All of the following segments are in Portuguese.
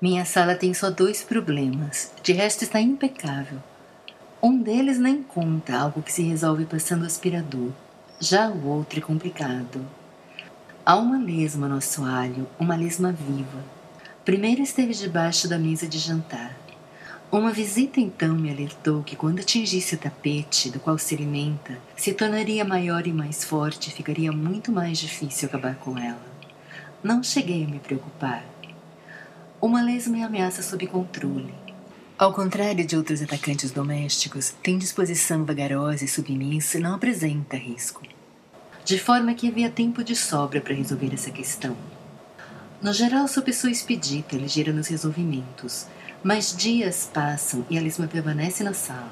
Minha sala tem só dois problemas, de resto está impecável. Um deles nem conta, algo que se resolve passando aspirador. Já o outro é complicado. Há uma lesma no assoalho, uma lesma viva. Primeiro esteve debaixo da mesa de jantar. Uma visita então me alertou que quando atingisse o tapete do qual se alimenta, se tornaria maior e mais forte e ficaria muito mais difícil acabar com ela. Não cheguei a me preocupar. Uma lesma é ameaça sob controle. Ao contrário de outros atacantes domésticos, tem disposição vagarosa e submissa e não apresenta risco. De forma que havia tempo de sobra para resolver essa questão. No geral, sou pessoa expedita, ligeira nos resolvimentos, mas dias passam e a Lisma permanece na sala.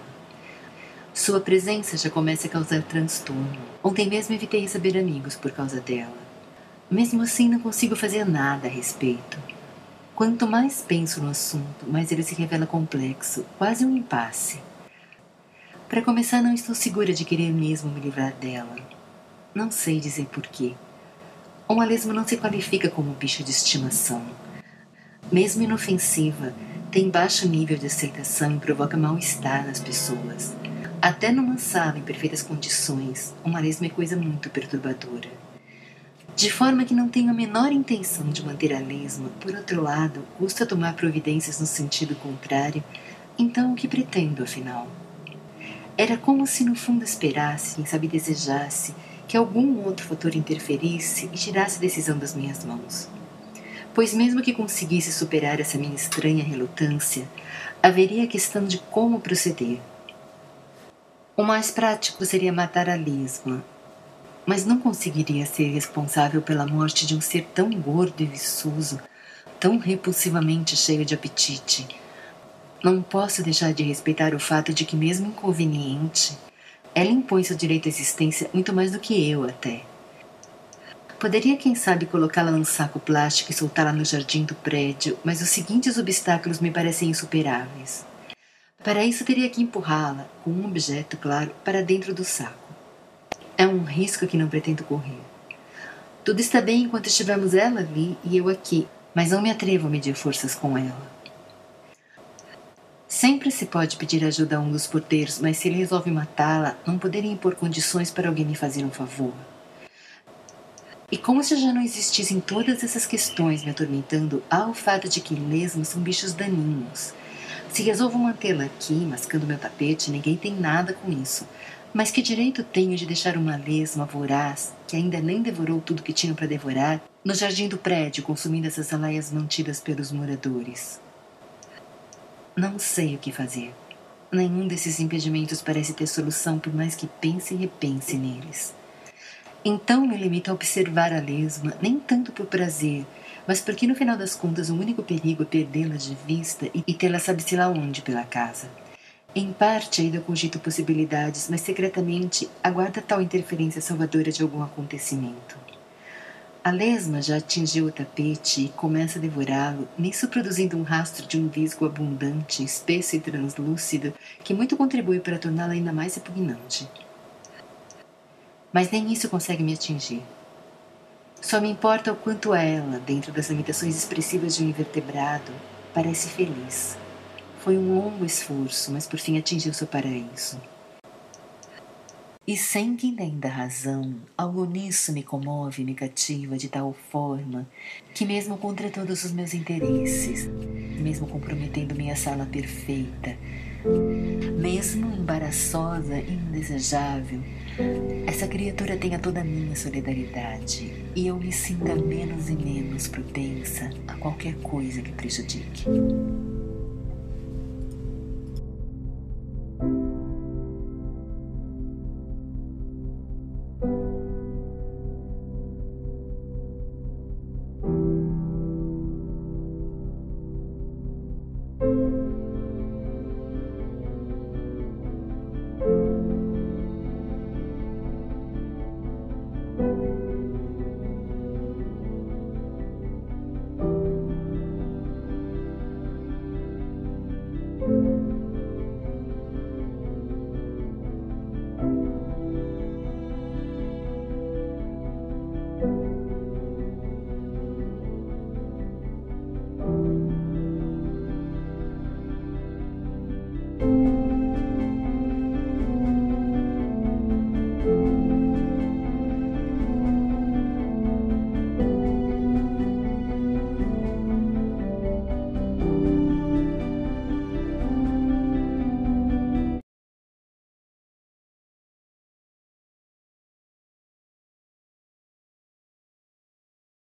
Sua presença já começa a causar transtorno. Ontem mesmo evitei receber amigos por causa dela. Mesmo assim, não consigo fazer nada a respeito. Quanto mais penso no assunto, mais ele se revela complexo, quase um impasse. Para começar, não estou segura de querer mesmo me livrar dela. Não sei dizer porquê. Uma lesma não se qualifica como bicho de estimação. Mesmo inofensiva, tem baixo nível de aceitação e provoca mal-estar nas pessoas. Até numa sala em perfeitas condições, uma lesma é coisa muito perturbadora. De forma que não tenho a menor intenção de manter a lesma, por outro lado, custa tomar providências no sentido contrário, então o que pretendo, afinal? Era como se no fundo esperasse, quem sabe desejasse, que algum outro fator interferisse e tirasse a decisão das minhas mãos pois, mesmo que conseguisse superar essa minha estranha relutância, haveria a questão de como proceder. O mais prático seria matar a lesma, mas não conseguiria ser responsável pela morte de um ser tão gordo e viçoso, tão repulsivamente cheio de apetite. Não posso deixar de respeitar o fato de que, mesmo inconveniente, ela impõe seu direito à existência muito mais do que eu, até. Poderia, quem sabe, colocá-la num saco plástico e soltá-la no jardim do prédio, mas os seguintes obstáculos me parecem insuperáveis. Para isso, teria que empurrá-la, com um objeto, claro, para dentro do saco. É um risco que não pretendo correr. Tudo está bem enquanto estivermos ela ali e eu aqui, mas não me atrevo a medir forças com ela. Sempre se pode pedir ajuda a um dos porteiros, mas se ele resolve matá-la, não poderia impor condições para alguém me fazer um favor. E como se já não existissem todas essas questões me atormentando, há o fato de que lesmas são bichos daninhos. Se resolvo mantê-la aqui, mascando meu tapete, ninguém tem nada com isso. Mas que direito tenho de deixar uma lesma voraz, que ainda nem devorou tudo que tinha para devorar, no jardim do prédio, consumindo essas alaias mantidas pelos moradores? Não sei o que fazer. Nenhum desses impedimentos parece ter solução, por mais que pense e repense neles. Então me limito a observar a lesma, nem tanto por prazer, mas porque no final das contas o único perigo é perdê-la de vista e tê-la sabe-se lá onde pela casa. Em parte ainda cogito possibilidades, mas secretamente aguarda tal interferência salvadora de algum acontecimento. A lesma já atingiu o tapete e começa a devorá-lo, nisso produzindo um rastro de um visgo abundante, espesso e translúcido, que muito contribui para torná-la ainda mais repugnante mas nem isso consegue me atingir. Só me importa o quanto ela, dentro das limitações expressivas de um invertebrado, parece feliz. Foi um longo esforço, mas por fim atingiu seu paraíso. E sem que entenda a razão, algo nisso me comove me cativa de tal forma que, mesmo contra todos os meus interesses, mesmo comprometendo minha sala perfeita, mesmo embaraçosa e indesejável, essa criatura tenha toda a minha solidariedade e eu me sinta menos e menos propensa a qualquer coisa que prejudique.